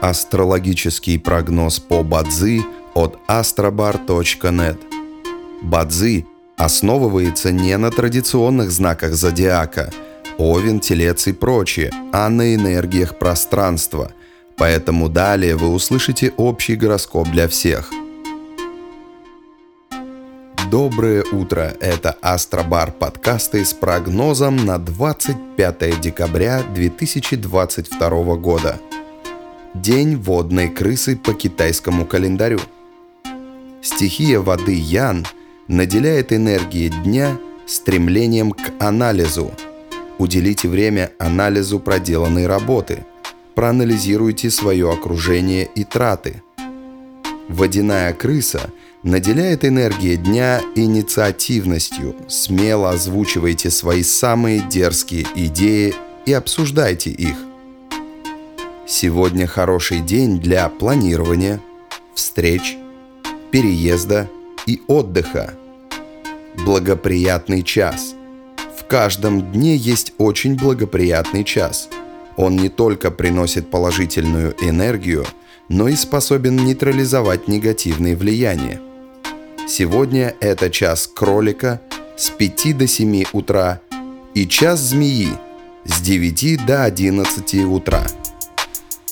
Астрологический прогноз по Бадзи от astrobar.net. Бадзи основывается не на традиционных знаках зодиака – Овен, Телец и прочее, а на энергиях пространства. Поэтому далее вы услышите общий гороскоп для всех. Доброе утро! Это Астробар подкасты с прогнозом на 25 декабря 2022 года. День водной крысы по китайскому календарю. Стихия воды Ян наделяет энергией дня стремлением к анализу. Уделите время анализу проделанной работы. Проанализируйте свое окружение и траты. Водяная крыса – наделяет энергия дня инициативностью. Смело озвучивайте свои самые дерзкие идеи и обсуждайте их. Сегодня хороший день для планирования, встреч, переезда и отдыха. Благоприятный час. В каждом дне есть очень благоприятный час. Он не только приносит положительную энергию, но и способен нейтрализовать негативные влияния. Сегодня это час кролика с 5 до 7 утра и час змеи с 9 до 11 утра.